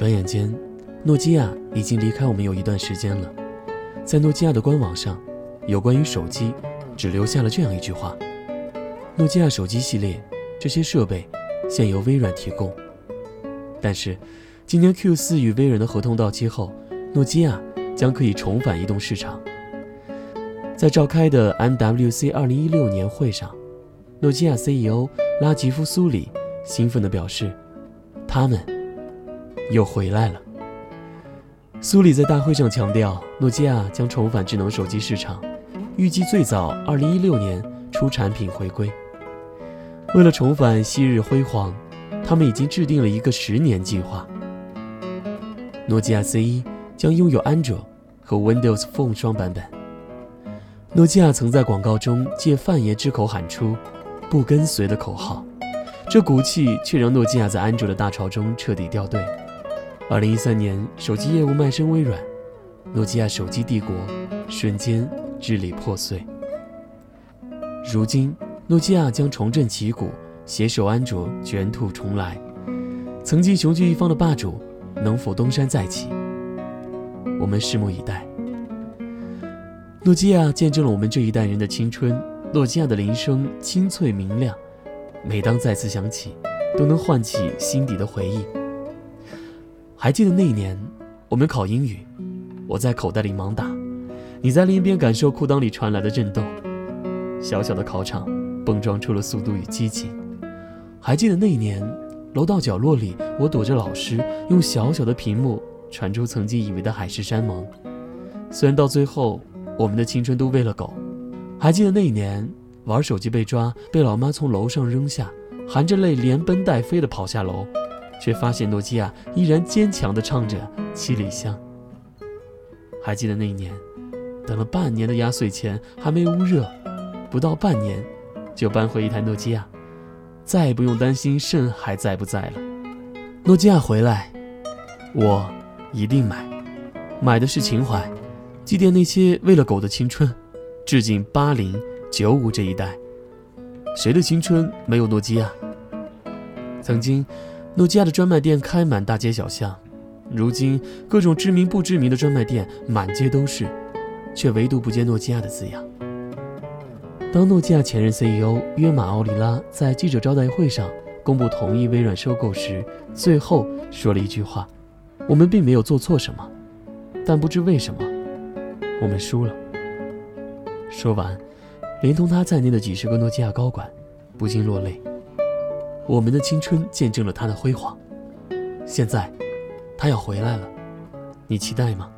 转眼间，诺基亚已经离开我们有一段时间了。在诺基亚的官网上，有关于手机，只留下了这样一句话：诺基亚手机系列这些设备现由微软提供。但是，今年 Q4 与微软的合同到期后，诺基亚将可以重返移动市场。在召开的 MWC 2016年会上，诺基亚 CEO 拉吉夫·苏里兴奋地表示：“他们又回来了。”苏里在大会上强调，诺基亚将重返智能手机市场，预计最早2016年出产品回归。为了重返昔日辉煌，他们已经制定了一个十年计划。诺基亚 C1 将拥有安卓和 Windows Phone 双版本。诺基亚曾在广告中借范爷之口喊出“不跟随”的口号，这骨气却让诺基亚在安卓的大潮中彻底掉队。二零一三年，手机业务卖身微软，诺基亚手机帝国瞬间支离破碎。如今，诺基亚将重振旗鼓，携手安卓卷土重来。曾经雄踞一方的霸主，能否东山再起？我们拭目以待。诺基亚见证了我们这一代人的青春。诺基亚的铃声清脆明亮，每当再次响起，都能唤起心底的回忆。还记得那一年，我们考英语，我在口袋里盲打，你在另一边感受裤裆里传来的震动。小小的考场，蹦撞出了速度与激情。还记得那一年，楼道角落里，我躲着老师，用小小的屏幕传出曾经以为的海誓山盟。虽然到最后。我们的青春都喂了狗，还记得那一年玩手机被抓，被老妈从楼上扔下，含着泪连奔带飞的跑下楼，却发现诺基亚依然坚强地唱着《七里香》。还记得那一年，等了半年的压岁钱还没捂热，不到半年就搬回一台诺基亚，再也不用担心肾还在不在了。诺基亚回来，我一定买，买的是情怀。祭奠那些为了狗的青春，致敬八零九五这一代。谁的青春没有诺基亚？曾经，诺基亚的专卖店开满大街小巷，如今各种知名不知名的专卖店满街都是，却唯独不见诺基亚的字样。当诺基亚前任 CEO 约马奥里拉在记者招待会上公布同意微软收购时，最后说了一句话：“我们并没有做错什么，但不知为什么。”我们输了。说完，连同他在内的几十个诺基亚高管不禁落泪。我们的青春见证了他的辉煌，现在他要回来了，你期待吗？